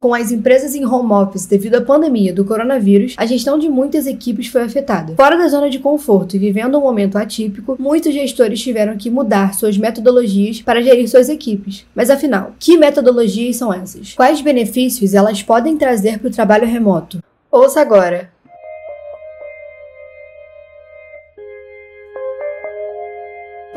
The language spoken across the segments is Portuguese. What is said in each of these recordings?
Com as empresas em home office devido à pandemia do coronavírus, a gestão de muitas equipes foi afetada. Fora da zona de conforto e vivendo um momento atípico, muitos gestores tiveram que mudar suas metodologias para gerir suas equipes. Mas afinal, que metodologias são essas? Quais benefícios elas podem trazer para o trabalho remoto? Ouça agora!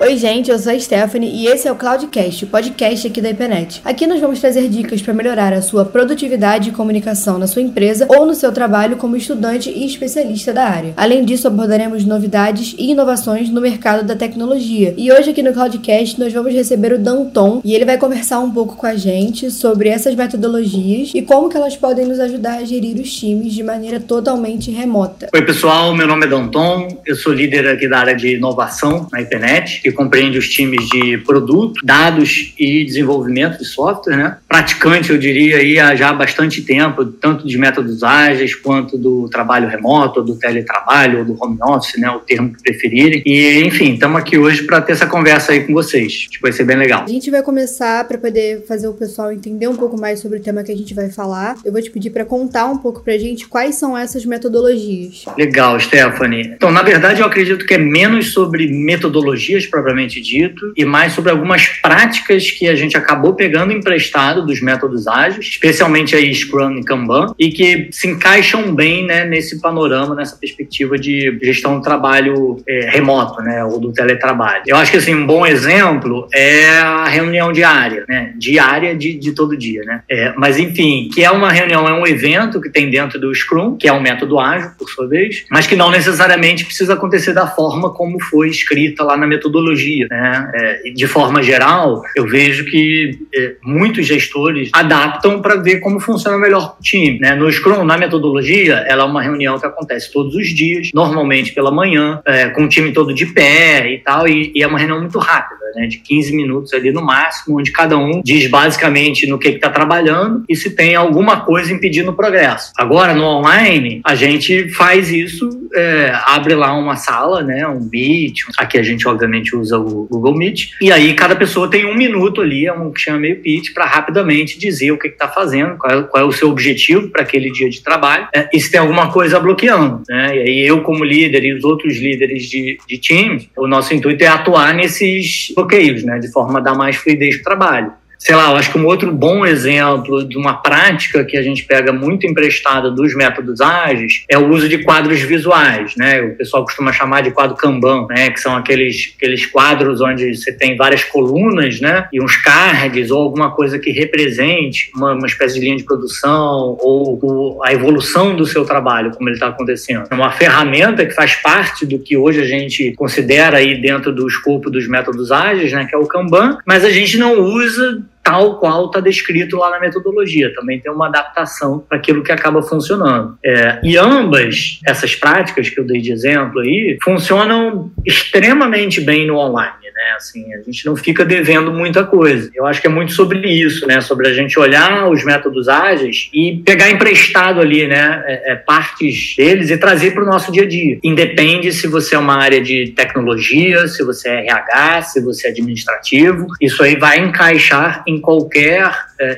Oi, gente, eu sou a Stephanie e esse é o Cloudcast, o podcast aqui da IPNET. Aqui nós vamos trazer dicas para melhorar a sua produtividade e comunicação na sua empresa ou no seu trabalho como estudante e especialista da área. Além disso, abordaremos novidades e inovações no mercado da tecnologia. E hoje aqui no Cloudcast nós vamos receber o Danton e ele vai conversar um pouco com a gente sobre essas metodologias e como que elas podem nos ajudar a gerir os times de maneira totalmente remota. Oi, pessoal, meu nome é Danton, eu sou líder aqui da área de inovação na IPNET compreende os times de produto, dados e desenvolvimento de software, né? Praticante, eu diria, aí há já bastante tempo, tanto de métodos ágeis quanto do trabalho remoto, do teletrabalho, ou do home office, né? O termo que preferirem. E, enfim, estamos aqui hoje para ter essa conversa aí com vocês. Acho que vai ser bem legal. A gente vai começar para poder fazer o pessoal entender um pouco mais sobre o tema que a gente vai falar. Eu vou te pedir para contar um pouco para a gente quais são essas metodologias. Legal, Stephanie. Então, na verdade, eu acredito que é menos sobre metodologias para propriamente dito, e mais sobre algumas práticas que a gente acabou pegando emprestado dos métodos ágeis, especialmente aí Scrum e Kanban, e que se encaixam bem né, nesse panorama, nessa perspectiva de gestão do trabalho é, remoto, né, ou do teletrabalho. Eu acho que assim, um bom exemplo é a reunião diária, né, diária de, de todo dia, né. É, mas enfim, que é uma reunião, é um evento que tem dentro do Scrum, que é um método ágil, por sua vez, mas que não necessariamente precisa acontecer da forma como foi escrita lá na metodologia metodologia. Né? É, de forma geral, eu vejo que é, muitos gestores adaptam para ver como funciona melhor o time. Né? No Scrum, na metodologia, ela é uma reunião que acontece todos os dias, normalmente pela manhã, é, com o time todo de pé e tal, e, e é uma reunião muito rápida né, de 15 minutos ali no máximo, onde cada um diz basicamente no que está trabalhando e se tem alguma coisa impedindo o progresso. Agora, no online, a gente faz isso, é, abre lá uma sala, né, um Meet, aqui a gente obviamente usa o Google Meet, e aí cada pessoa tem um minuto ali, é um que chama meio pitch, para rapidamente dizer o que está fazendo, qual é, qual é, o seu objetivo para aquele dia de trabalho, é, e se tem alguma coisa bloqueando. Né? E aí eu, como líder, e os outros líderes de, de time, o nosso intuito é atuar nesses bloqueios, né, de forma a dar mais fluidez para o trabalho sei lá, eu acho que um outro bom exemplo de uma prática que a gente pega muito emprestada dos métodos ágeis é o uso de quadros visuais, né? O pessoal costuma chamar de quadro Kanban, né? Que são aqueles, aqueles quadros onde você tem várias colunas, né? E uns cards ou alguma coisa que represente uma, uma espécie de linha de produção ou, a evolução do seu trabalho, como ele está acontecendo. É uma ferramenta que faz parte do que hoje a gente considera aí dentro do escopo dos métodos ágeis, né? Que é o Kanban, mas a gente não usa tal qual está descrito lá na metodologia. Também tem uma adaptação para aquilo que acaba funcionando. É, e ambas essas práticas que eu dei de exemplo aí funcionam extremamente bem no online né? Assim, a gente não fica devendo muita coisa. Eu acho que é muito sobre isso, né? Sobre a gente olhar os métodos ágeis e pegar emprestado ali, né? É, é, partes deles e trazer para o nosso dia a dia. Independe se você é uma área de tecnologia, se você é RH, se você é administrativo. Isso aí vai encaixar qualquer, é,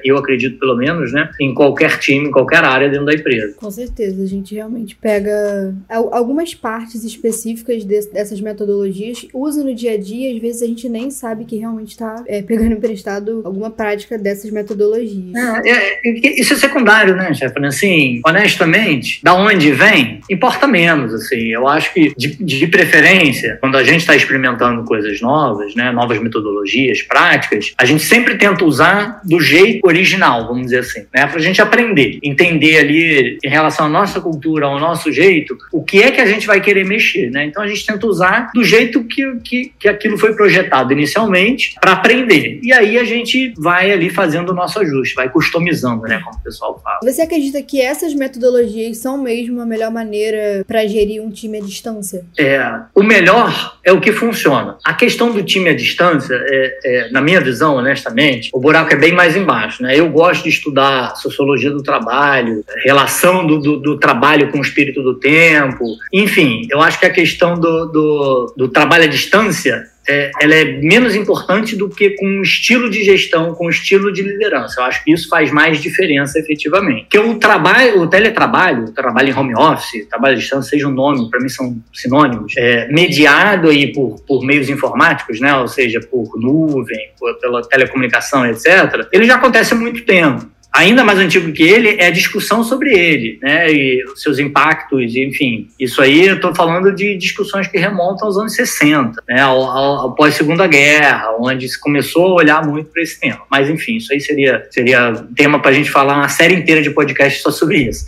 eu acredito pelo menos, né? Em qualquer time, em qualquer área dentro da empresa. Com certeza, a gente realmente pega algumas partes específicas dessas metodologias, usa no dia a dia, às vezes a gente nem sabe que realmente está é, pegando emprestado alguma prática dessas metodologias. É, é, é isso é secundário, né, Stephanie? Assim, honestamente, da onde vem, importa menos, assim. Eu acho que, de, de preferência, quando a gente está experimentando coisas novas, né, novas metodologias, práticas, a gente sempre tenta usar do jeito original, vamos dizer assim, né, para a gente aprender, entender ali, em relação à nossa cultura, ao nosso jeito, o que é que a gente vai querer mexer, né? Então a gente tenta usar do jeito que, que, que aquilo foi projetado inicialmente para aprender. E aí a gente vai ali fazendo o nosso ajuste, vai customizando, né, como o pessoal fala. Você acredita que essas metodologias são mesmo a melhor maneira para gerir um time à distância? É, o melhor é o que funciona. A questão do time à distância, é, é, na minha visão, honestamente, o buraco é bem mais embaixo, né? Eu gosto de estudar sociologia do trabalho, relação do, do, do trabalho com o espírito do tempo, enfim, eu acho que a questão do, do, do trabalho à distância é, ela é menos importante do que com o estilo de gestão, com o estilo de liderança. Eu acho que isso faz mais diferença efetivamente. Que o trabalho, o teletrabalho, o trabalho em home office, trabalho à distância, seja um nome, para mim são sinônimos, é, mediado aí por, por meios informáticos, né? ou seja, por nuvem, por, pela telecomunicação, etc., ele já acontece há muito tempo ainda mais antigo que ele é a discussão sobre ele, né, e seus impactos, enfim. Isso aí eu estou falando de discussões que remontam aos anos 60, né, ao, ao pós-segunda guerra, onde se começou a olhar muito para esse tema. Mas, enfim, isso aí seria, seria tema para a gente falar uma série inteira de podcast só sobre isso.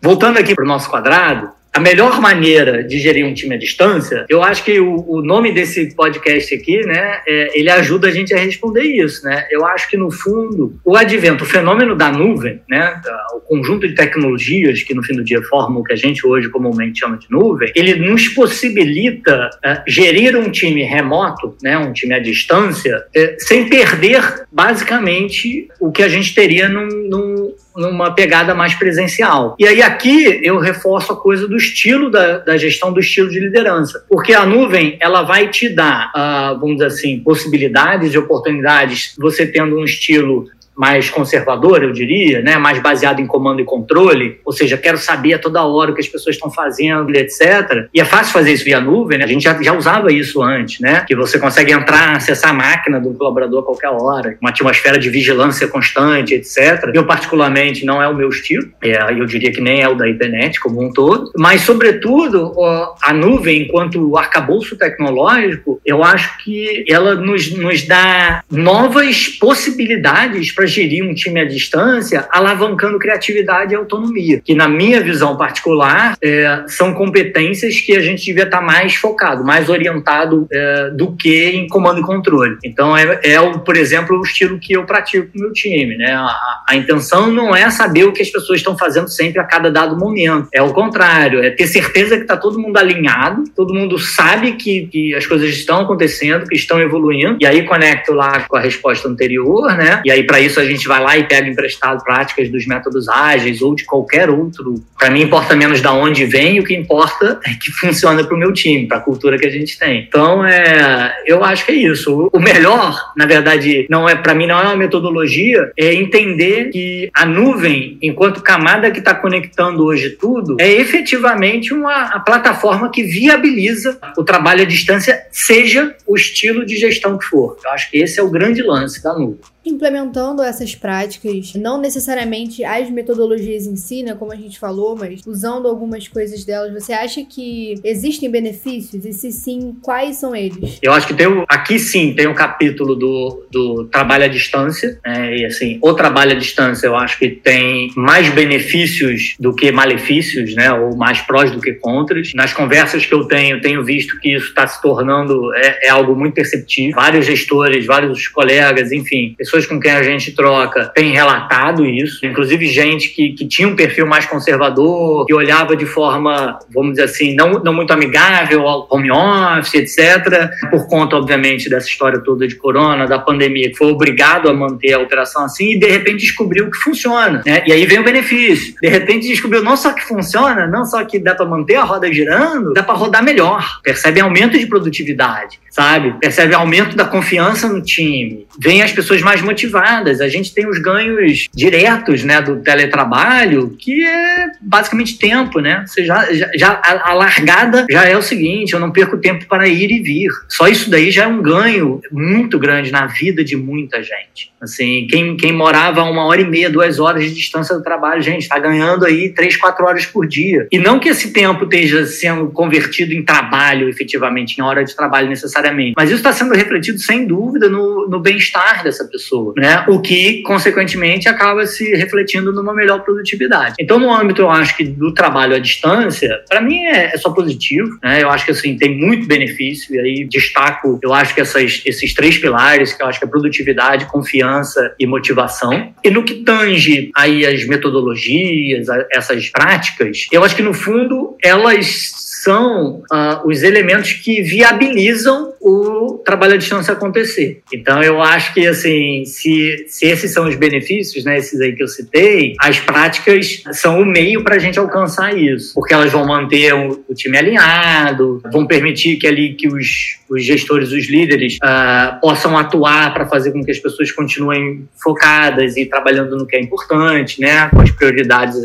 Voltando aqui para o nosso quadrado, a melhor maneira de gerir um time à distância, eu acho que o, o nome desse podcast aqui, né, é, ele ajuda a gente a responder isso, né? Eu acho que no fundo o advento, o fenômeno da nuvem, né, o conjunto de tecnologias que no fim do dia formam o que a gente hoje comumente chama de nuvem, ele nos possibilita é, gerir um time remoto, né, um time à distância, é, sem perder basicamente o que a gente teria num, num numa pegada mais presencial. E aí aqui eu reforço a coisa do estilo da, da gestão, do estilo de liderança, porque a nuvem ela vai te dar, uh, vamos dizer assim, possibilidades e oportunidades, você tendo um estilo mais conservador, eu diria, né? mais baseado em comando e controle, ou seja, quero saber a toda hora o que as pessoas estão fazendo, etc. E é fácil fazer isso via nuvem, né? a gente já, já usava isso antes, né? que você consegue entrar, acessar a máquina do colaborador a qualquer hora, uma atmosfera de vigilância constante, etc. Eu, particularmente, não é o meu estilo, é, eu diria que nem é o da internet como um todo, mas, sobretudo, a nuvem, enquanto arcabouço tecnológico, eu acho que ela nos, nos dá novas possibilidades para gerir um time à distância, alavancando criatividade e autonomia, que na minha visão particular é, são competências que a gente devia estar mais focado, mais orientado é, do que em comando e controle. Então é, é por exemplo, o estilo que eu pratico com o meu time, né? A, a intenção não é saber o que as pessoas estão fazendo sempre a cada dado momento, é o contrário, é ter certeza que está todo mundo alinhado, todo mundo sabe que, que as coisas estão acontecendo, que estão evoluindo, e aí conecto lá com a resposta anterior, né? E aí para isso a gente vai lá e pega emprestado práticas dos métodos ágeis ou de qualquer outro. Para mim importa menos da onde vem, o que importa é que funciona para o meu time, para a cultura que a gente tem. Então, é, eu acho que é isso. O melhor, na verdade, não é para mim não é uma metodologia, é entender que a nuvem, enquanto camada que está conectando hoje tudo, é efetivamente uma plataforma que viabiliza o trabalho à distância, seja o estilo de gestão que for. Eu acho que esse é o grande lance da nuvem implementando essas práticas, não necessariamente as metodologias em si, né, como a gente falou, mas usando algumas coisas delas, você acha que existem benefícios? E se sim, quais são eles? Eu acho que tem aqui sim tem um capítulo do, do trabalho à distância, né, e assim, o trabalho à distância eu acho que tem mais benefícios do que malefícios, né, ou mais prós do que contras. Nas conversas que eu tenho, tenho visto que isso está se tornando é, é algo muito perceptível. Vários gestores, vários colegas, enfim, pessoas com quem a gente troca têm relatado isso, inclusive gente que, que tinha um perfil mais conservador, que olhava de forma, vamos dizer assim, não, não muito amigável ao home office, etc., por conta, obviamente, dessa história toda de corona, da pandemia, que foi obrigado a manter a operação assim e de repente descobriu que funciona, né? E aí vem o benefício. De repente descobriu não só que funciona, não só que dá para manter a roda girando, dá para rodar melhor. Percebe aumento de produtividade, sabe? Percebe aumento da confiança no time. Vem as pessoas mais motivadas. A gente tem os ganhos diretos né, do teletrabalho, que é basicamente tempo, né? Você já, já, já a, a, largada já é o seguinte: eu não perco tempo para ir e vir. Só isso daí já é um ganho muito grande na vida de muita gente. Assim, quem, quem morava uma hora e meia, duas horas de distância do trabalho, gente, está ganhando aí três, quatro horas por dia. E não que esse tempo esteja sendo convertido em trabalho, efetivamente, em hora de trabalho necessariamente, mas isso está sendo refletido, sem dúvida, no, no bem-estar dessa pessoa né? O que, consequentemente, acaba se refletindo numa melhor produtividade. Então, no âmbito, eu acho que do trabalho à distância, para mim é, é, só positivo, né? Eu acho que, assim, tem muito benefício, e aí destaco, eu acho que essas, esses três pilares, que eu acho que é produtividade, confiança e motivação. E no que tange aí as metodologias, essas práticas, eu acho que, no fundo, elas são uh, os elementos que viabilizam o trabalho à distância acontecer. Então, eu acho que, assim, se, se esses são os benefícios, né, esses aí que eu citei, as práticas são o meio para a gente alcançar isso, porque elas vão manter o, o time alinhado, vão permitir que ali que os os gestores, os líderes uh, possam atuar para fazer com que as pessoas continuem focadas e trabalhando no que é importante, né? Com as prioridades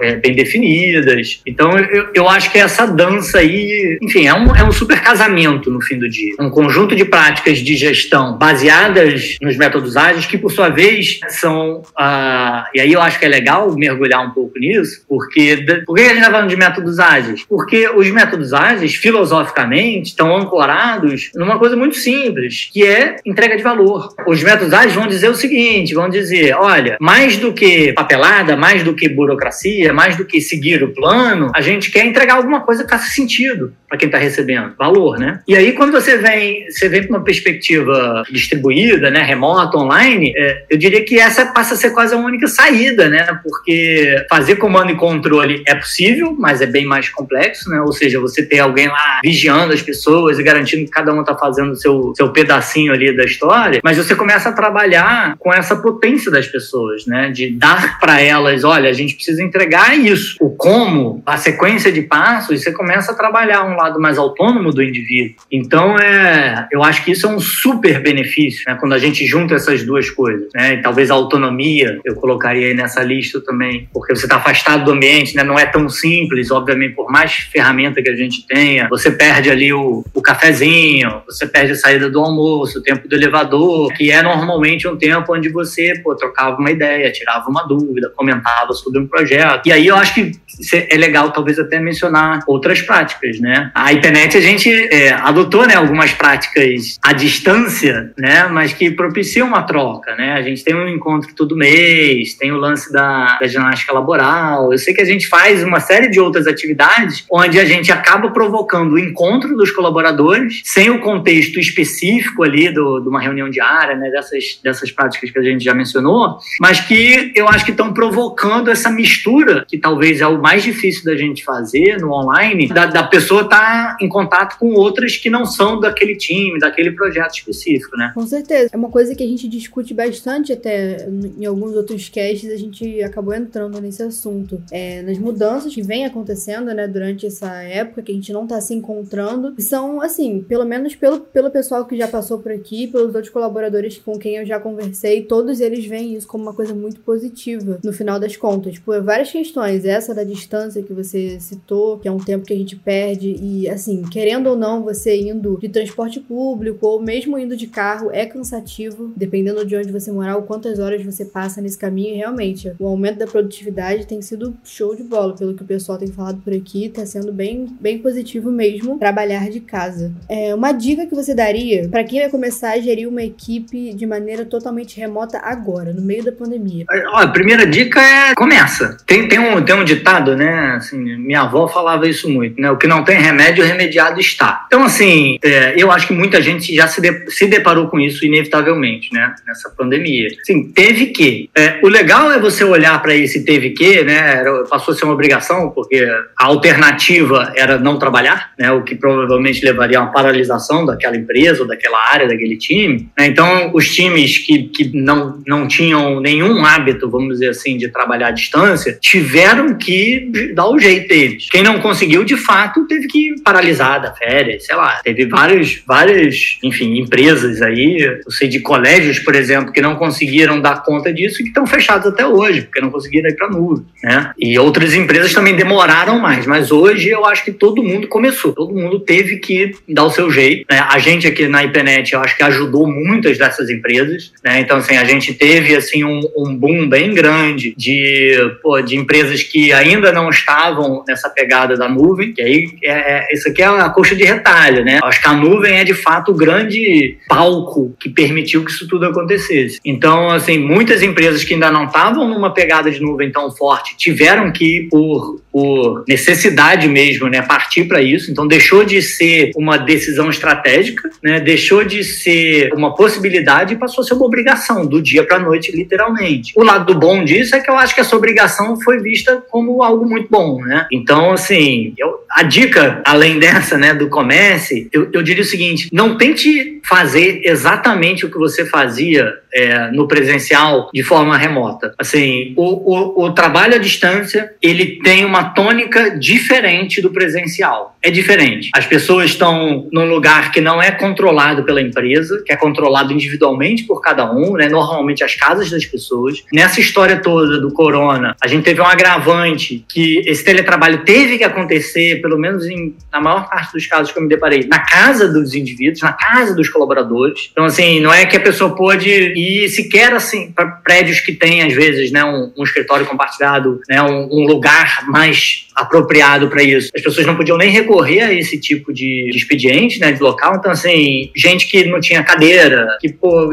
é, bem definidas. Então, eu, eu acho que essa dança aí, enfim, é um, é um super casamento no fim do dia. Um conjunto de práticas de gestão baseadas nos métodos ágeis que, por sua vez, são. Uh, e aí eu acho que é legal mergulhar um pouco nisso, porque. Por que a gente está falando de métodos ágeis? Porque os métodos ágeis, filosoficamente, estão ancorados numa coisa muito simples, que é entrega de valor. Os métodos ágeis vão dizer o seguinte: vão dizer, olha, mais do que papelada, mais do que burocracia, mais do que seguir o plano, a gente quer entregar alguma coisa que faça sentido para quem está recebendo, valor, né? E aí, quando você vem, você vem para uma perspectiva distribuída, né, remota, online, é, eu diria que essa passa a ser quase a única saída, né? Porque fazer comando e controle é possível, mas é bem mais complexo, né? Ou seja, você ter alguém lá vigiando as pessoas e garantindo que cada um está fazendo seu, seu pedacinho ali da história, mas você começa a trabalhar com essa potência das pessoas, né? De dar para elas, olha, a gente precisa entregar isso. O como, a sequência de passos, você começa a trabalhar um lado mais autônomo do indivíduo. Então, é, eu acho que isso é um super benefício, né? Quando a gente junta essas duas coisas, né? E talvez a autonomia, eu colocaria aí nessa lista também, porque você está afastado do ambiente, né? Não é tão simples, obviamente, por mais ferramenta que a gente tenha, você perde ali o, o cafezinho, você perde a saída do almoço, o tempo do elevador, que é normalmente um tempo onde você pô, trocava uma ideia, tirava uma dúvida, comentava sobre um projeto. E aí eu acho que é legal talvez até mencionar outras práticas, né? A internet a gente é, adotou né, algumas práticas à distância, né? Mas que propiciam uma troca, né? A gente tem um encontro todo mês, tem o lance da, da ginástica laboral. Eu sei que a gente faz uma série de outras atividades onde a gente acaba provocando o encontro dos colaboradores sem o contexto específico ali do, de uma reunião diária, né? Dessas, dessas práticas que a gente já mencionou, mas que eu acho que estão provocando essa mistura que talvez é o mais difícil da gente fazer no online, da, da pessoa estar tá em contato com outras que não são daquele time, daquele projeto específico, né? Com certeza. É uma coisa que a gente discute bastante até em alguns outros casts, a gente acabou entrando nesse assunto. É, nas mudanças que vem acontecendo, né, durante essa época, que a gente não tá se encontrando, são, assim, pelo menos pelo, pelo pessoal que já passou por aqui, pelos outros colaboradores com quem eu já conversei, todos eles veem isso como uma coisa muito positiva, no final das contas. Por várias questões. Essa da distância que você citou, que é um tempo que a gente perde, e, assim, querendo ou não, você indo de transporte público ou mesmo indo de carro é cansativo, dependendo de onde você morar, ou quantas horas você passa nesse caminho. Realmente, o aumento da produtividade tem sido show de bola, pelo que o pessoal tem falado por aqui, tá sendo bem, bem positivo mesmo trabalhar de casa. É, uma dica que você daria para quem vai começar a gerir uma equipe de maneira totalmente remota agora, no meio da pandemia? a primeira dica é começa. Tem, tem, um, tem um ditado, né? Assim, minha avó falava isso muito, né? O que não tem remédio, remediado está. Então, assim, é, eu acho que muita gente já se, de, se deparou com isso inevitavelmente, né? Nessa pandemia. Assim, teve que. É, o legal é você olhar para esse teve que, né? Passou a ser uma obrigação, porque a alternativa era não trabalhar, né? O que provavelmente levaria a uma paralisação daquela empresa ou daquela área, daquele time. Né? Então, os times que, que não, não tinham nenhum hábito, vamos dizer assim, de trabalhar à distância, tiveram que dar o jeito deles. Quem não conseguiu, de fato, teve que paralisar da férias, sei lá. Teve vários, várias, enfim, empresas aí, eu sei de colégios, por exemplo, que não conseguiram dar conta disso e que estão fechados até hoje, porque não conseguiram ir para nuvem, né? E outras empresas também demoraram mais, mas hoje eu acho que todo mundo começou, todo mundo teve que dar o seu jeito. Né? A gente aqui na IPNET, eu acho que ajudou muitas dessas empresas, né? Então, assim, a gente teve, assim, um, um boom bem grande de, pô, de empresas que ainda não estavam nessa pegada da nuvem, que aí é, é, isso aqui é a coxa de retalho, né? Acho que a nuvem é de fato o grande palco que permitiu que isso tudo acontecesse. Então, assim, muitas empresas que ainda não estavam numa pegada de nuvem tão forte tiveram que, por, por necessidade mesmo, né, partir para isso. Então, deixou de ser uma decisão estratégica, né? Deixou de ser uma possibilidade e passou a ser uma obrigação do dia para a noite, literalmente. O lado do bom disso é que eu acho que essa obrigação foi vista como algo muito bom, né? Então, assim, eu, a dica, além dessa, né, do comece, eu, eu diria o seguinte: não tente fazer exatamente o que você fazia é, no presencial de forma remota. Assim, o, o, o, trabalho à distância ele tem uma tônica diferente do presencial. É diferente. As pessoas estão num lugar que não é controlado pela empresa, que é controlado individualmente por cada um, né? normalmente as casas das pessoas. Nessa história toda do corona, a gente teve um agravante que esse teletrabalho teve que acontecer, pelo menos em, na maior parte dos casos que eu me deparei, na casa dos indivíduos, na casa dos colaboradores. Então, assim, não é que a pessoa pode ir sequer assim para prédios que têm, às vezes, né, um, um escritório compartilhado, né, um, um lugar mais apropriado para isso. As pessoas não podiam nem recorrer a esse tipo de, de expediente, né, de local. Então, assim, gente que não tinha cadeira, que, pô,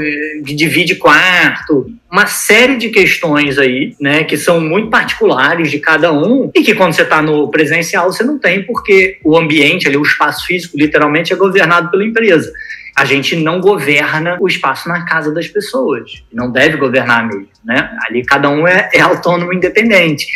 que divide quarto, uma série de questões aí, né, que são muito particulares de cada um e que quando você está no presencial você não tem porque o ambiente ali, o espaço físico, literalmente é governado pela empresa. A gente não governa o espaço na casa das pessoas, não deve governar mesmo, né? Ali cada um é, é autônomo, independente.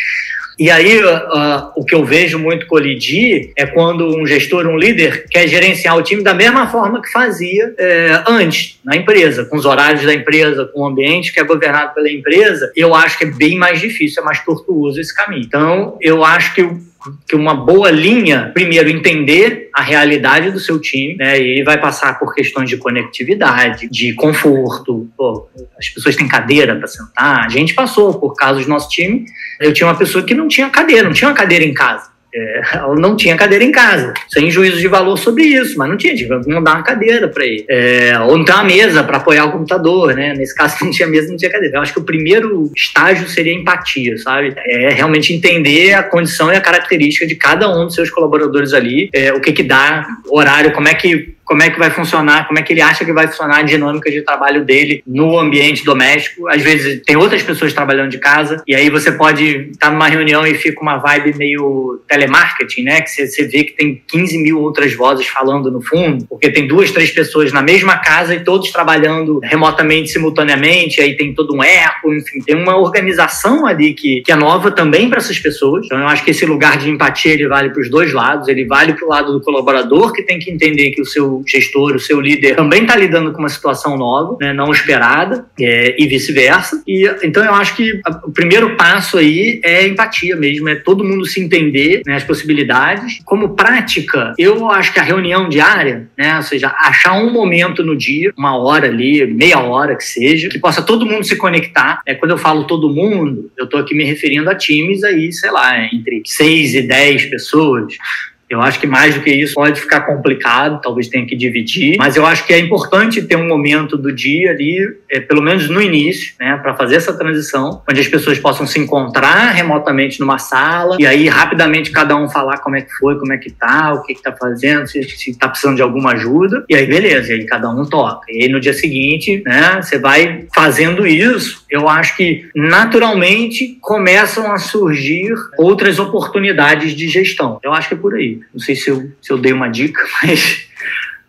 E aí, uh, o que eu vejo muito colidir é quando um gestor, um líder, quer gerenciar o time da mesma forma que fazia é, antes, na empresa, com os horários da empresa, com o ambiente que é governado pela empresa. Eu acho que é bem mais difícil, é mais tortuoso esse caminho. Então, eu acho que que uma boa linha, primeiro, entender a realidade do seu time, né? E vai passar por questões de conectividade, de conforto. Pô, as pessoas têm cadeira para sentar. A gente passou por casos do nosso time. Eu tinha uma pessoa que não tinha cadeira, não tinha uma cadeira em casa. É, ela não tinha cadeira em casa, sem juízo de valor sobre isso, mas não tinha, tinha que mandar uma cadeira para ele. É, ou não tem uma mesa para apoiar o computador, né? Nesse caso, não tinha mesa, não tinha cadeira. Eu acho que o primeiro estágio seria empatia, sabe? É realmente entender a condição e a característica de cada um dos seus colaboradores ali, é, o que que dá, horário, como é que como é que vai funcionar, como é que ele acha que vai funcionar a dinâmica de trabalho dele no ambiente doméstico. Às vezes tem outras pessoas trabalhando de casa e aí você pode estar numa reunião e fica uma vibe meio telemarketing, né? Que você vê que tem 15 mil outras vozes falando no fundo, porque tem duas, três pessoas na mesma casa e todos trabalhando remotamente, simultaneamente, aí tem todo um eco, enfim, tem uma organização ali que, que é nova também para essas pessoas. Então eu acho que esse lugar de empatia ele vale para os dois lados, ele vale para o lado do colaborador que tem que entender que o seu gestor, o seu líder também está lidando com uma situação nova, né, não esperada, é, e vice-versa. E então eu acho que o primeiro passo aí é empatia mesmo, é todo mundo se entender né, as possibilidades. Como prática, eu acho que a reunião diária, né, ou seja, achar um momento no dia, uma hora ali, meia hora que seja, que possa todo mundo se conectar. É, quando eu falo todo mundo, eu estou aqui me referindo a times aí, sei lá, entre seis e dez pessoas eu acho que mais do que isso pode ficar complicado, talvez tenha que dividir, mas eu acho que é importante ter um momento do dia ali, é, pelo menos no início, né, para fazer essa transição, onde as pessoas possam se encontrar remotamente numa sala e aí rapidamente cada um falar como é que foi, como é que tá, o que que tá fazendo, se, se tá precisando de alguma ajuda, e aí beleza, e aí cada um toca. E aí no dia seguinte, né, você vai fazendo isso, eu acho que naturalmente começam a surgir outras oportunidades de gestão. Eu acho que é por aí. Não sei se eu, se eu dei uma dica, mas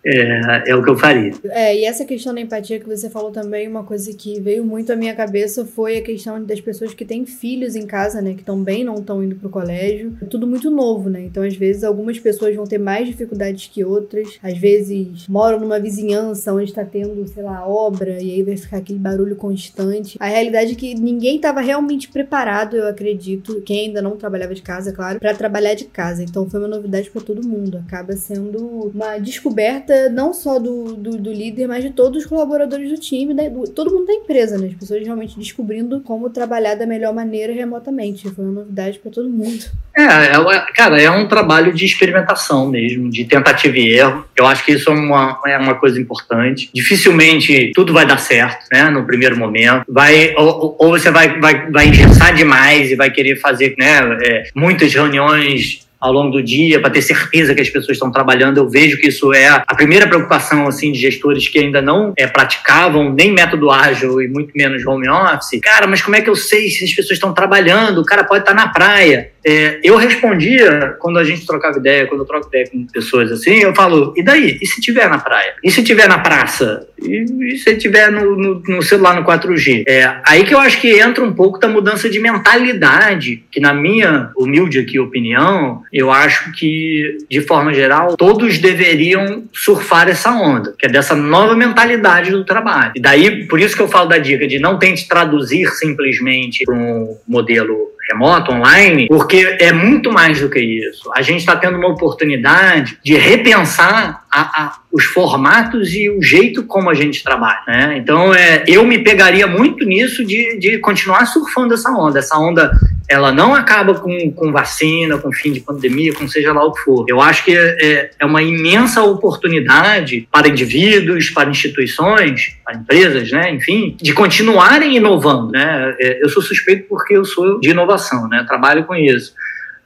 é, é, o que eu faria. É, e essa questão da empatia que você falou também, uma coisa que veio muito à minha cabeça foi a questão das pessoas que têm filhos em casa, né, que também não estão indo pro colégio. É tudo muito novo, né? Então, às vezes, algumas pessoas vão ter mais dificuldades que outras. Às vezes, moram numa vizinhança onde está tendo, sei lá, obra, e aí vai ficar aquele barulho constante. A realidade é que ninguém estava realmente preparado, eu acredito, quem ainda não trabalhava de casa, claro, para trabalhar de casa. Então, foi uma novidade para todo mundo. Acaba sendo uma descoberta não só do, do, do, líder, mas de todos os colaboradores do time, né? do, todo mundo da empresa, né? As pessoas realmente descobrindo como trabalhar da melhor maneira remotamente. Foi uma novidade para todo mundo. É, é, cara, é um trabalho de experimentação mesmo, de tentativa e erro. Eu acho que isso é uma, é uma coisa importante. Dificilmente tudo vai dar certo, né? No primeiro momento. Vai, ou, ou você vai, vai, vai engessar demais e vai querer fazer né, é, muitas reuniões ao longo do dia para ter certeza que as pessoas estão trabalhando. Eu vejo que isso é a primeira preocupação assim de gestores que ainda não é, praticavam nem método ágil e muito menos home office. Cara, mas como é que eu sei se as pessoas estão trabalhando? O cara pode estar na praia. É, eu respondia, quando a gente trocava ideia, quando eu troco ideia com pessoas assim, eu falo, e daí? E se tiver na praia? E se tiver na praça? E, e se tiver no, no, no, celular no 4G? É, aí que eu acho que entra um pouco da mudança de mentalidade, que na minha humilde aqui opinião, eu acho que, de forma geral, todos deveriam surfar essa onda, que é dessa nova mentalidade do trabalho. E daí, por isso que eu falo da dica de não tente traduzir simplesmente para um modelo remoto, online, porque é muito mais do que isso. A gente está tendo uma oportunidade de repensar a, a, os formatos e o jeito como a gente trabalha. Né? Então, é, eu me pegaria muito nisso de, de continuar surfando essa onda. Essa onda ela não acaba com, com vacina, com fim de pandemia, com seja lá o que for. Eu acho que é, é uma imensa oportunidade para indivíduos, para instituições, para empresas, né, enfim, de continuarem inovando. Né? É, eu sou suspeito porque eu sou de inovação, né? trabalho com isso.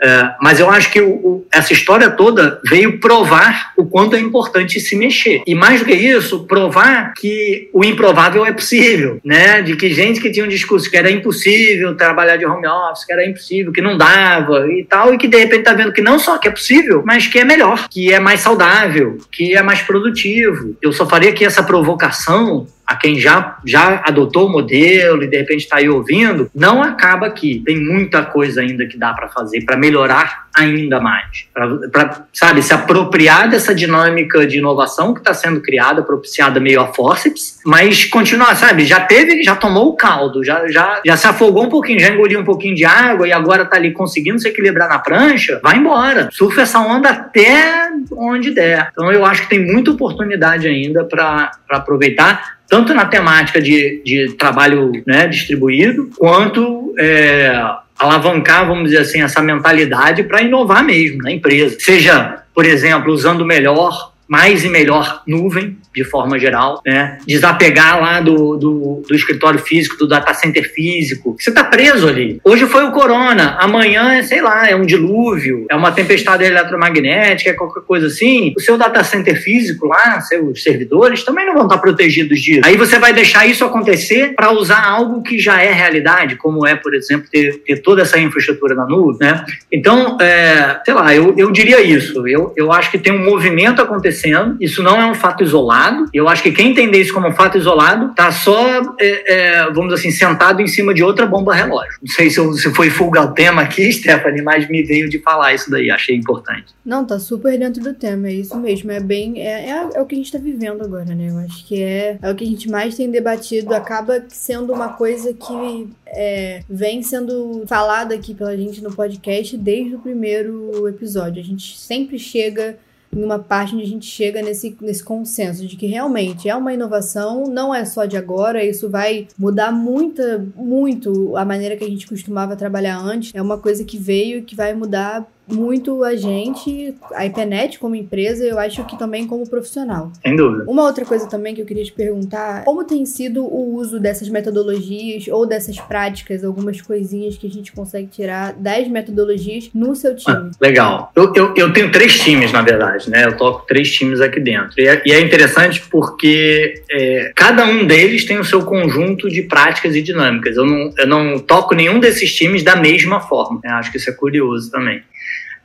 É, mas eu acho que o, o, essa história toda veio provar o quanto é importante se mexer. E mais do que isso, provar que o improvável é possível, né? De que gente que tinha um discurso que era impossível trabalhar de home office, que era impossível, que não dava e tal, e que de repente tá vendo que não só que é possível, mas que é melhor, que é mais saudável, que é mais produtivo. Eu só faria que essa provocação a quem já, já adotou o modelo e de repente está aí ouvindo, não acaba aqui. Tem muita coisa ainda que dá para fazer para melhorar ainda mais. Para, sabe, se apropriar dessa dinâmica de inovação que está sendo criada, propiciada meio a forceps, mas continuar, sabe? Já teve, já tomou o caldo, já, já, já se afogou um pouquinho, já engoliu um pouquinho de água e agora está ali conseguindo se equilibrar na prancha, vai embora. Surfa essa onda até onde der. Então eu acho que tem muita oportunidade ainda para aproveitar tanto na temática de, de trabalho né, distribuído, quanto é, alavancar, vamos dizer assim, essa mentalidade para inovar mesmo na empresa. Seja, por exemplo, usando melhor, mais e melhor nuvem, de forma geral, né? Desapegar lá do, do, do escritório físico, do data center físico. Você está preso ali. Hoje foi o corona, amanhã é, sei lá, é um dilúvio, é uma tempestade eletromagnética, é qualquer coisa assim. O seu data center físico lá, seus servidores, também não vão estar protegidos disso. Aí você vai deixar isso acontecer para usar algo que já é realidade, como é, por exemplo, ter, ter toda essa infraestrutura na nuvem, né? Então, é, sei lá, eu, eu diria isso. Eu, eu acho que tem um movimento acontecendo, isso não é um fato isolado. Eu acho que quem entender isso como um fato isolado está só, é, é, vamos assim, sentado em cima de outra bomba relógio. Não sei se, eu, se foi fuga o tema aqui, Stephanie, mas me veio de falar isso daí, achei importante. Não, tá super dentro do tema, é isso mesmo. É bem. É, é, é o que a gente está vivendo agora, né? Eu acho que é, é o que a gente mais tem debatido, acaba sendo uma coisa que é, vem sendo falada aqui pela gente no podcast desde o primeiro episódio. A gente sempre chega em uma parte onde a gente chega nesse, nesse consenso de que realmente é uma inovação, não é só de agora, isso vai mudar muita, muito a maneira que a gente costumava trabalhar antes. É uma coisa que veio e que vai mudar muito a gente, a IPNET como empresa, eu acho que também como profissional. Sem dúvida. Uma outra coisa também que eu queria te perguntar, como tem sido o uso dessas metodologias ou dessas práticas, algumas coisinhas que a gente consegue tirar das metodologias no seu time? Ah, legal. Eu, eu, eu, tenho três times, na verdade, né? Eu toco três times aqui dentro. E é, e é interessante porque é, cada um deles tem o seu conjunto de práticas e dinâmicas. Eu não, eu não toco nenhum desses times da mesma forma. Eu acho que isso é curioso também.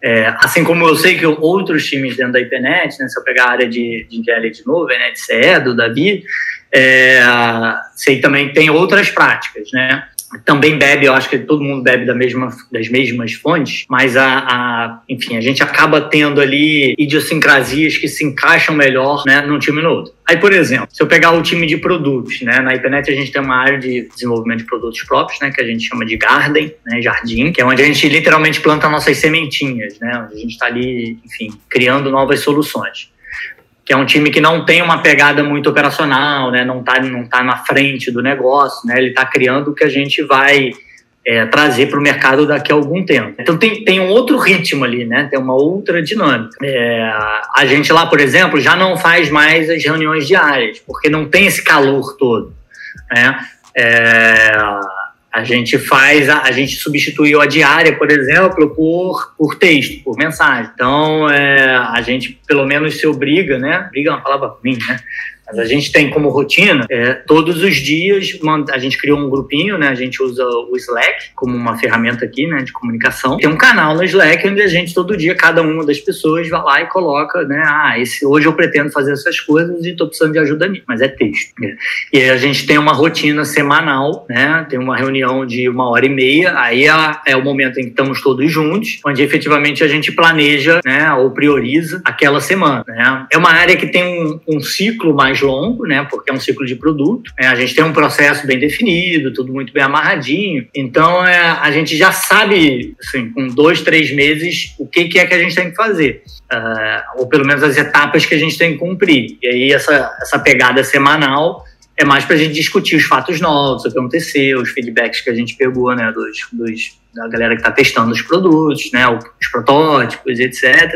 É, assim como eu sei que outros times dentro da IPNET, né, se eu pegar a área de, de engenharia de nuvem, né, de CE, do Davi, é, sei também que tem outras práticas, né? Também bebe, eu acho que todo mundo bebe da mesma, das mesmas fontes, mas a, a, enfim, a gente acaba tendo ali idiosincrasias que se encaixam melhor né, num time no outro. Aí, por exemplo, se eu pegar o time de produtos, né, na internet a gente tem uma área de desenvolvimento de produtos próprios, né, que a gente chama de garden, né, jardim, que é onde a gente literalmente planta nossas sementinhas, né, onde a gente está ali, enfim, criando novas soluções que é um time que não tem uma pegada muito operacional, né? não está não tá na frente do negócio, né? ele está criando o que a gente vai é, trazer para o mercado daqui a algum tempo. Então tem, tem um outro ritmo ali, né? tem uma outra dinâmica. É, a gente lá, por exemplo, já não faz mais as reuniões diárias, porque não tem esse calor todo. Né? É, a gente faz, a, a, gente substituiu a diária, por exemplo, por, por texto, por mensagem. Então, é, a gente pelo menos se obriga, né? Briga é uma palavra ruim, né? Mas a gente tem como rotina, é, todos os dias, a gente criou um grupinho, né? A gente usa o Slack como uma ferramenta aqui, né? De comunicação. Tem um canal no Slack onde a gente, todo dia, cada uma das pessoas vai lá e coloca, né? Ah, esse, hoje eu pretendo fazer essas coisas e estou precisando de ajuda nisso. Mas é texto. Né? E a gente tem uma rotina semanal, né? Tem uma reunião de uma hora e meia. Aí é, é o momento em que estamos todos juntos, onde efetivamente a gente planeja, né? Ou prioriza aquela semana, né? É uma área que tem um, um ciclo mais mais longo, né? Porque é um ciclo de produto. É, a gente tem um processo bem definido, tudo muito bem amarradinho. Então é, a gente já sabe, assim, com dois, três meses, o que, que é que a gente tem que fazer. Uh, ou pelo menos as etapas que a gente tem que cumprir. E aí essa, essa pegada semanal é mais para a gente discutir os fatos novos, o que aconteceu, os feedbacks que a gente pegou, né, dos, dos da galera que está testando os produtos, né, os protótipos, etc.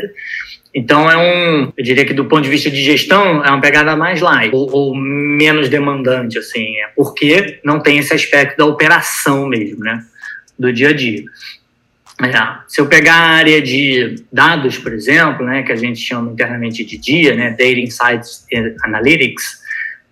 Então é um, eu diria que do ponto de vista de gestão é uma pegada mais light ou, ou menos demandante, assim, é porque não tem esse aspecto da operação mesmo, né, do dia a dia. É, se eu pegar a área de dados, por exemplo, né, que a gente chama internamente de dia, né, Data Insights Analytics,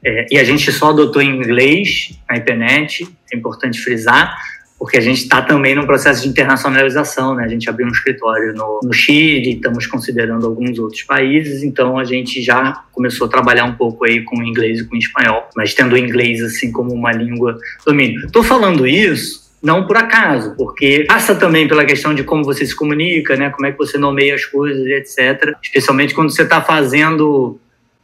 é, e a gente só adotou em inglês na IPNET, é importante frisar, porque a gente está também num processo de internacionalização, né? A gente abriu um escritório no, no, Chile, estamos considerando alguns outros países, então a gente já começou a trabalhar um pouco aí com inglês e com espanhol, mas tendo o inglês assim como uma língua domínio. Estou falando isso não por acaso, porque passa também pela questão de como você se comunica, né? Como é que você nomeia as coisas, etc. Especialmente quando você está fazendo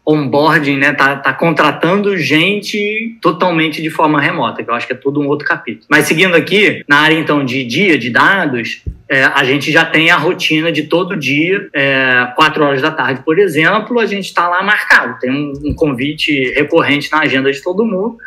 onboarding, né? Tá, tá contratando gente totalmente de forma remota, que eu acho que é todo um outro capítulo. Mas seguindo aqui, na área então de dia de dados, é, a gente já tem a rotina de todo dia, é, quatro horas da tarde, por exemplo, a gente está lá marcado, tem um, um convite recorrente na agenda de todo mundo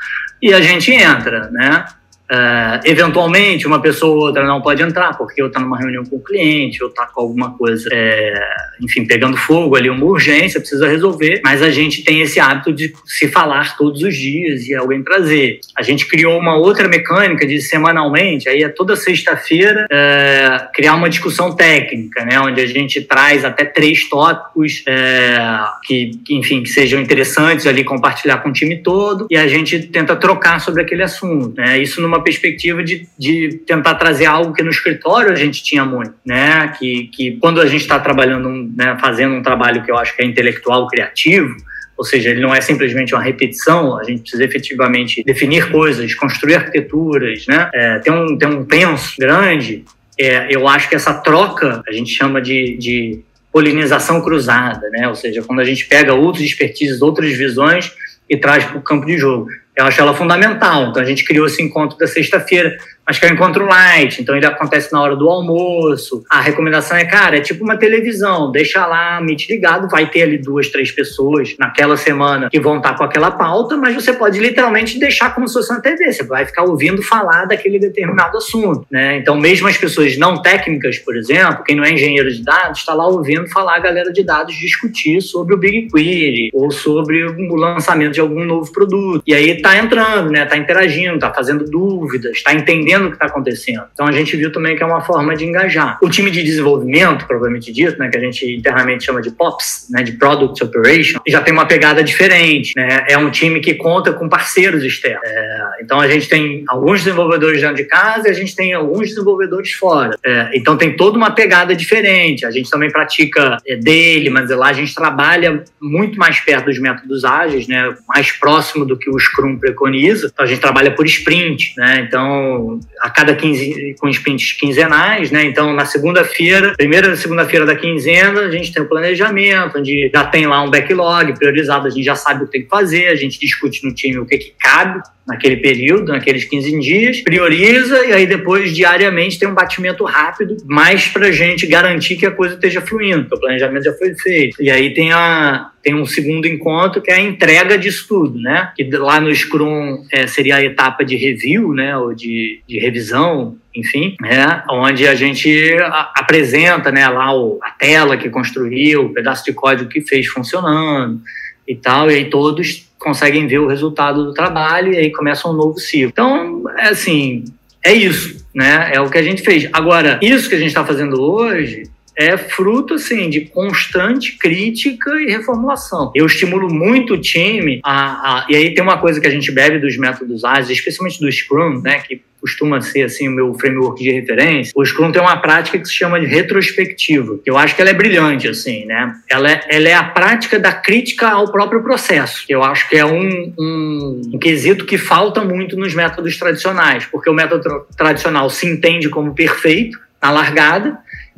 e a gente entra, né? Uh, eventualmente, uma pessoa ou outra não pode entrar, porque eu estou numa reunião com o cliente, ou está com alguma coisa, é, enfim, pegando fogo ali, uma urgência, precisa resolver, mas a gente tem esse hábito de se falar todos os dias e alguém trazer. A gente criou uma outra mecânica de semanalmente, aí é toda sexta-feira, é, criar uma discussão técnica, né, onde a gente traz até três tópicos é, que, enfim, que sejam interessantes ali, compartilhar com o time todo, e a gente tenta trocar sobre aquele assunto. Né? Isso numa uma perspectiva de, de tentar trazer algo que no escritório a gente tinha muito, né? Que, que quando a gente está trabalhando, né, fazendo um trabalho que eu acho que é intelectual, criativo, ou seja, ele não é simplesmente uma repetição, a gente precisa efetivamente definir coisas, construir arquiteturas, né? É, tem, um, tem um penso grande. É, eu acho que essa troca a gente chama de, de polinização cruzada, né? Ou seja, quando a gente pega outros expertises, outras visões e traz para o campo de jogo. Eu acho ela fundamental. Então a gente criou esse encontro da sexta-feira mas que é um encontro light, então ele acontece na hora do almoço. A recomendação é, cara, é tipo uma televisão, deixa lá, Meet ligado, vai ter ali duas, três pessoas naquela semana que vão estar com aquela pauta, mas você pode literalmente deixar como se fosse uma TV, você vai ficar ouvindo falar daquele determinado assunto, né? Então, mesmo as pessoas não técnicas, por exemplo, quem não é engenheiro de dados, está lá ouvindo falar a galera de dados discutir sobre o BigQuery ou sobre o lançamento de algum novo produto. E aí tá entrando, né? Tá interagindo, tá fazendo dúvidas, tá entendendo entendendo o que está acontecendo. Então a gente viu também que é uma forma de engajar. O time de desenvolvimento, provavelmente dito, né, que a gente internamente chama de POPs, né, de Product Operation, já tem uma pegada diferente. Né? É um time que conta com parceiros externos. É, então a gente tem alguns desenvolvedores dentro de casa e a gente tem alguns desenvolvedores fora. É, então tem toda uma pegada diferente. A gente também pratica é, dele, mas lá a gente trabalha muito mais perto dos métodos ágeis, né, mais próximo do que o Scrum preconiza. A gente trabalha por sprint, né? Então a cada 15, com sprints quinzenais, né? Então, na segunda-feira, primeira segunda-feira da quinzena, a gente tem o planejamento, onde já tem lá um backlog priorizado, a gente já sabe o que tem que fazer, a gente discute no time o que, que cabe naquele período, naqueles 15 dias, prioriza e aí depois diariamente tem um batimento rápido, mais para a gente garantir que a coisa esteja fluindo, que o planejamento já foi feito. E aí tem a tem um segundo encontro que é a entrega disso tudo, né? Que lá no Scrum é, seria a etapa de review, né? Ou de, de revisão, enfim, né? Onde a gente apresenta, né? Lá o, a tela que construiu, o pedaço de código que fez funcionando e tal, e aí todos conseguem ver o resultado do trabalho e aí começa um novo ciclo. Então, é assim, é isso, né? É o que a gente fez. Agora, isso que a gente está fazendo hoje é fruto assim de constante crítica e reformulação. Eu estimulo muito o time a, a, e aí tem uma coisa que a gente bebe dos métodos ágeis, especialmente do Scrum, né, que costuma ser assim o meu framework de referência. O Scrum tem uma prática que se chama de retrospectiva. Eu acho que ela é brilhante assim, né? Ela é, ela é a prática da crítica ao próprio processo. Eu acho que é um, um, um quesito que falta muito nos métodos tradicionais, porque o método tradicional se entende como perfeito na largada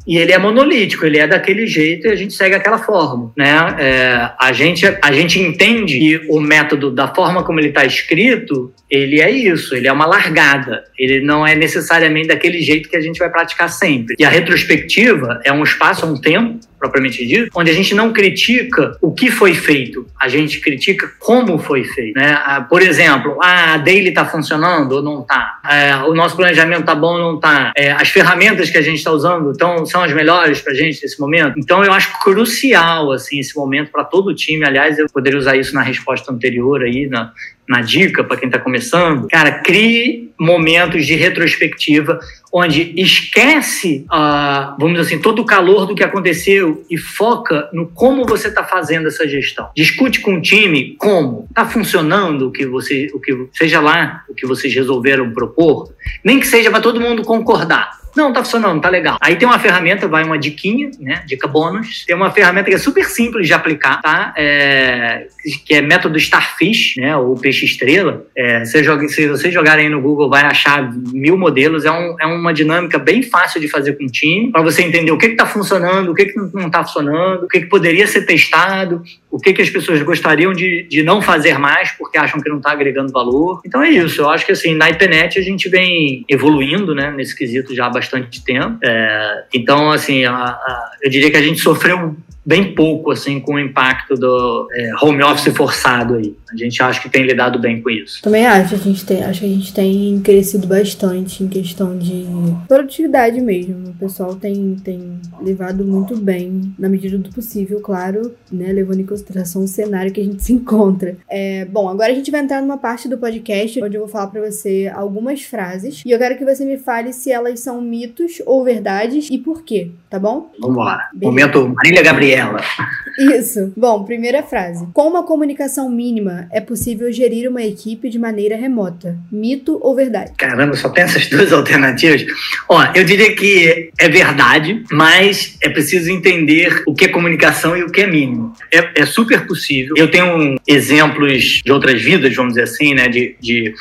e ele é monolítico, ele é daquele jeito e a gente segue aquela forma, né? É, a, gente, a gente entende que o método, da forma como ele está escrito, ele é isso, ele é uma largada, ele não é necessariamente daquele jeito que a gente vai praticar sempre. E a retrospectiva é um espaço, um tempo, propriamente dito, onde a gente não critica o que foi feito, a gente critica como foi feito. Né? Ah, por exemplo, ah, a daily está funcionando ou não está? É, o nosso planejamento está bom ou não está? É, as ferramentas que a gente está usando tão, são as melhores para a gente nesse momento? Então, eu acho crucial assim, esse momento para todo o time. Aliás, eu poderia usar isso na resposta anterior aí, na, na dica para quem está começando, cara, crie momentos de retrospectiva onde esquece, uh, vamos dizer assim, todo o calor do que aconteceu e foca no como você está fazendo essa gestão. Discute com o time como está funcionando o que você, o que seja lá o que vocês resolveram propor, nem que seja para todo mundo concordar. Não, tá funcionando, tá legal. Aí tem uma ferramenta, vai uma diquinha, né? Dica bônus. Tem uma ferramenta que é super simples de aplicar, tá? É, que é método Starfish, né? Ou peixe estrela. É, se, joga, se vocês jogarem no Google, vai achar mil modelos. É, um, é uma dinâmica bem fácil de fazer com o time, para você entender o que está funcionando, o que, que não está funcionando, o que, que poderia ser testado, o que, que as pessoas gostariam de, de não fazer mais porque acham que não está agregando valor. Então é isso. Eu acho que assim, na IPNET a gente vem evoluindo, né? Nesse quesito já há bastante tempo. É, então, assim, a, a, eu diria que a gente sofreu bem pouco assim com o impacto do é, home office forçado aí. A gente acha que tem lidado bem com isso. Também acho, a gente tem, acho que a gente tem crescido bastante em questão de produtividade mesmo. O pessoal tem, tem levado muito bem, na medida do possível, claro, né, levando em consideração o cenário que a gente se encontra. É, bom, agora a gente vai entrar numa parte do podcast onde eu vou falar para você algumas frases e eu quero que você me fale se elas são mitos ou verdades e por quê, tá bom? Vamos lá. Momento Marília Gabriel ela. Isso. Bom, primeira frase. Com uma comunicação mínima, é possível gerir uma equipe de maneira remota. Mito ou verdade? Caramba, só tem essas duas alternativas. Ó, eu diria que é verdade, mas é preciso entender o que é comunicação e o que é mínimo. É, é super possível. Eu tenho exemplos de outras vidas, vamos dizer assim, né, de, de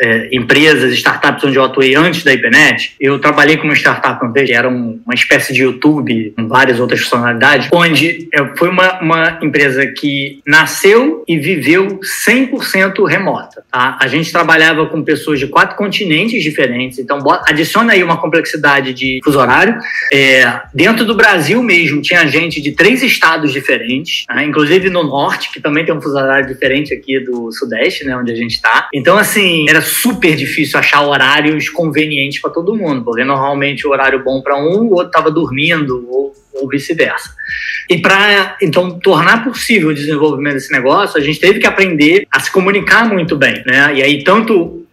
é, empresas, startups onde eu atuei antes da IPNET, eu trabalhei com uma startup que era um, uma espécie de YouTube, com várias outras funcionalidades, onde é, foi uma, uma empresa que nasceu e viveu 100% remota. Tá? A gente trabalhava com pessoas de quatro continentes diferentes, então adiciona aí uma complexidade de fuso horário. É, dentro do Brasil mesmo, tinha gente de três estados diferentes, tá? inclusive no norte, que também tem um fuso horário diferente aqui do sudeste, né, onde a gente está. Então, assim, era super difícil achar horários convenientes para todo mundo, porque normalmente o horário bom para um, o outro estava dormindo, ou, ou vice-versa. E para, então, tornar possível o desenvolvimento desse negócio, a gente teve que aprender a se comunicar muito bem, né? E aí, tanto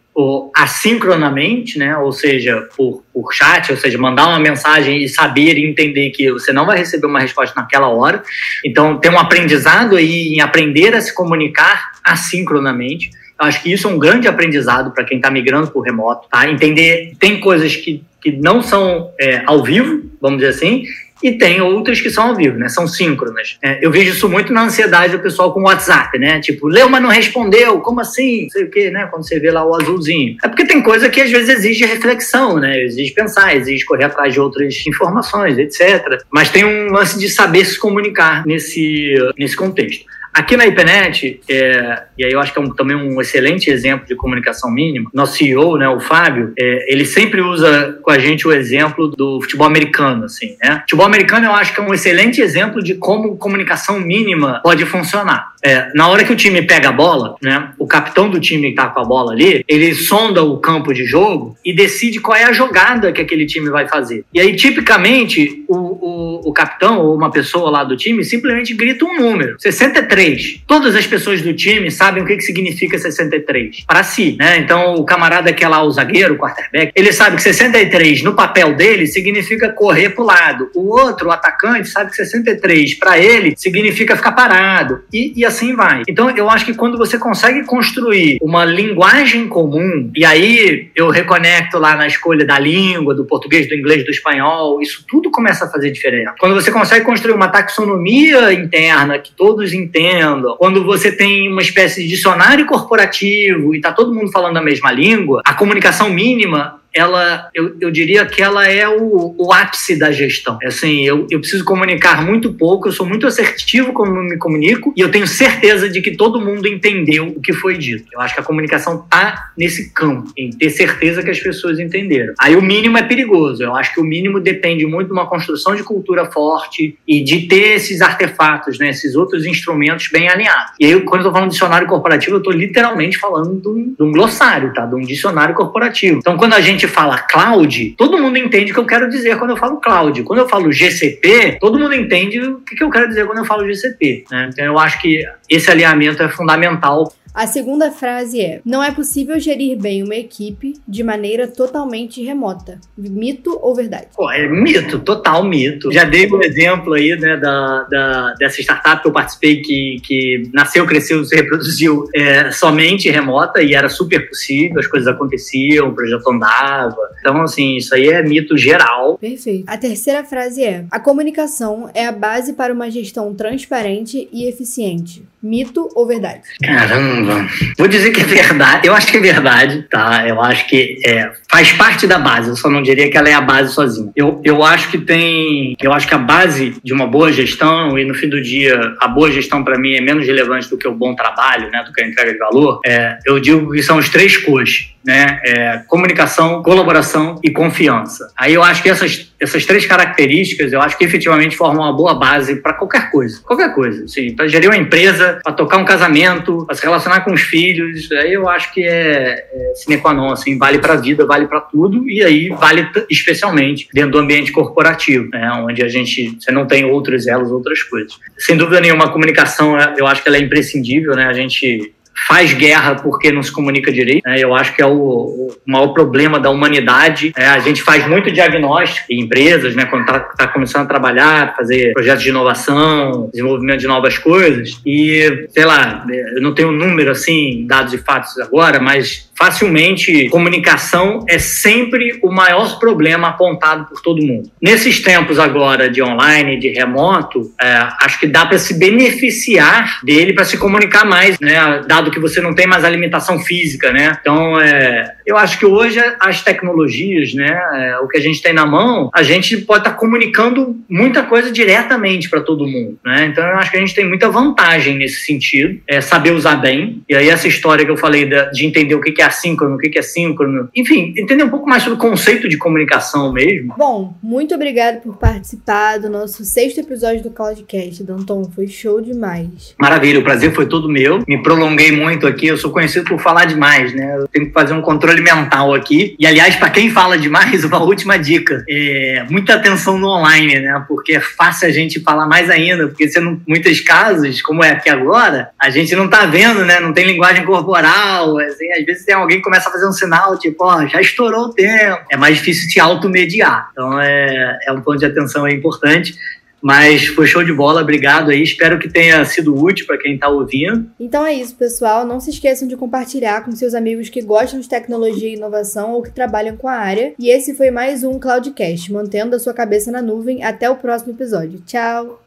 assincronamente, né? ou seja, por, por chat, ou seja, mandar uma mensagem e saber e entender que você não vai receber uma resposta naquela hora. Então, tem um aprendizado aí em aprender a se comunicar assincronamente. Acho que isso é um grande aprendizado para quem está migrando para o remoto, tá? Entender tem coisas que, que não são é, ao vivo, vamos dizer assim, e tem outras que são ao vivo, né? São síncronas. É, eu vejo isso muito na ansiedade do pessoal com o WhatsApp, né? Tipo, leu, mas não respondeu, como assim? Não sei o quê, né? Quando você vê lá o azulzinho. É porque tem coisa que às vezes exige reflexão, né? Exige pensar, exige correr atrás de outras informações, etc. Mas tem um lance de saber se comunicar nesse, nesse contexto. Aqui na IPNET, é, e aí eu acho que é um, também um excelente exemplo de comunicação mínima, nosso CEO, né, o Fábio, é, ele sempre usa com a gente o exemplo do futebol americano, assim, né? Futebol americano eu acho que é um excelente exemplo de como comunicação mínima pode funcionar. É, na hora que o time pega a bola, né, o capitão do time que tá com a bola ali, ele sonda o campo de jogo e decide qual é a jogada que aquele time vai fazer. E aí, tipicamente, o, o, o capitão ou uma pessoa lá do time simplesmente grita um número, 63 63. Todas as pessoas do time sabem o que, que significa 63 para si, né? Então, o camarada que é lá o zagueiro, o quarterback, ele sabe que 63 no papel dele significa correr para o lado. O outro, o atacante, sabe que 63 para ele significa ficar parado. E, e assim vai. Então, eu acho que quando você consegue construir uma linguagem comum, e aí eu reconecto lá na escolha da língua, do português, do inglês, do espanhol, isso tudo começa a fazer diferença. Quando você consegue construir uma taxonomia interna que todos entendem quando você tem uma espécie de dicionário corporativo e está todo mundo falando a mesma língua, a comunicação mínima ela, eu, eu diria que ela é o, o ápice da gestão. É assim, eu, eu preciso comunicar muito pouco, eu sou muito assertivo como me comunico e eu tenho certeza de que todo mundo entendeu o que foi dito. Eu acho que a comunicação tá nesse campo, em ter certeza que as pessoas entenderam. Aí o mínimo é perigoso. Eu acho que o mínimo depende muito de uma construção de cultura forte e de ter esses artefatos, né, esses outros instrumentos bem alinhados. E aí, quando eu tô falando de dicionário corporativo, eu tô literalmente falando de um, de um glossário, tá? De um dicionário corporativo. Então, quando a gente fala cloud, todo mundo entende o que eu quero dizer quando eu falo cloud. Quando eu falo GCP, todo mundo entende o que eu quero dizer quando eu falo GCP. Né? Então, eu acho que esse alinhamento é fundamental a segunda frase é: Não é possível gerir bem uma equipe de maneira totalmente remota. Mito ou verdade? Pô, é mito, total mito. Já dei um exemplo aí, né, da, da, dessa startup que eu participei que, que nasceu, cresceu, se reproduziu é, somente remota e era super possível, as coisas aconteciam, o projeto andava. Então, assim, isso aí é mito geral. Perfeito. A terceira frase é: A comunicação é a base para uma gestão transparente e eficiente. Mito ou verdade? Caramba. Vou dizer que é verdade. Eu acho que é verdade, tá? Eu acho que é, faz parte da base. Eu só não diria que ela é a base sozinha. Eu, eu acho que tem. Eu acho que a base de uma boa gestão, e no fim do dia, a boa gestão para mim é menos relevante do que o bom trabalho, né? Do que a entrega de valor. É, eu digo que são os três coxos né? É, comunicação, colaboração e confiança. Aí eu acho que essas, essas três características, eu acho que efetivamente formam uma boa base para qualquer coisa. Qualquer coisa. Assim, para gerir uma empresa, para tocar um casamento, para se relacionar com os filhos, aí eu acho que é, é sine qua non, assim, vale para a vida, vale para tudo, e aí vale especialmente dentro do ambiente corporativo, né? onde a gente você não tem outros elos, outras coisas. Sem dúvida nenhuma, a comunicação, eu acho que ela é imprescindível, né? A gente faz guerra porque não se comunica direito. Né? Eu acho que é o, o maior problema da humanidade. É, a gente faz muito diagnóstico em empresas, né? quando está tá começando a trabalhar, fazer projetos de inovação, desenvolvimento de novas coisas. E, sei lá, eu não tenho um número assim, dados e fatos agora, mas facilmente comunicação é sempre o maior problema apontado por todo mundo. Nesses tempos agora de online, de remoto, é, acho que dá para se beneficiar dele para se comunicar mais, né? Dado que você não tem mais alimentação física, né? Então, é, eu acho que hoje as tecnologias, né, é, o que a gente tem na mão, a gente pode estar tá comunicando muita coisa diretamente para todo mundo, né? Então, eu acho que a gente tem muita vantagem nesse sentido, é saber usar bem. E aí essa história que eu falei de, de entender o que é assíncrono, o que é síncrono. Enfim, entender um pouco mais sobre o conceito de comunicação mesmo. Bom, muito obrigado por participar do nosso sexto episódio do Cloudcast, Danton. Foi show demais. Maravilha, o prazer foi todo meu. Me prolonguei muito aqui, eu sou conhecido por falar demais, né? Eu tenho que fazer um controle mental aqui. E, aliás, para quem fala demais, uma última dica. É, muita atenção no online, né? Porque é fácil a gente falar mais ainda, porque você não, muitos casos, como é aqui agora, a gente não tá vendo, né? Não tem linguagem corporal, assim, às vezes tem alguém começa a fazer um sinal, tipo, ó, já estourou o tempo. É mais difícil se automediar. Então é, é um ponto de atenção importante. Mas foi show de bola, obrigado aí. Espero que tenha sido útil para quem está ouvindo. Então é isso, pessoal. Não se esqueçam de compartilhar com seus amigos que gostam de tecnologia e inovação ou que trabalham com a área. E esse foi mais um Cloudcast, mantendo a sua cabeça na nuvem. Até o próximo episódio. Tchau!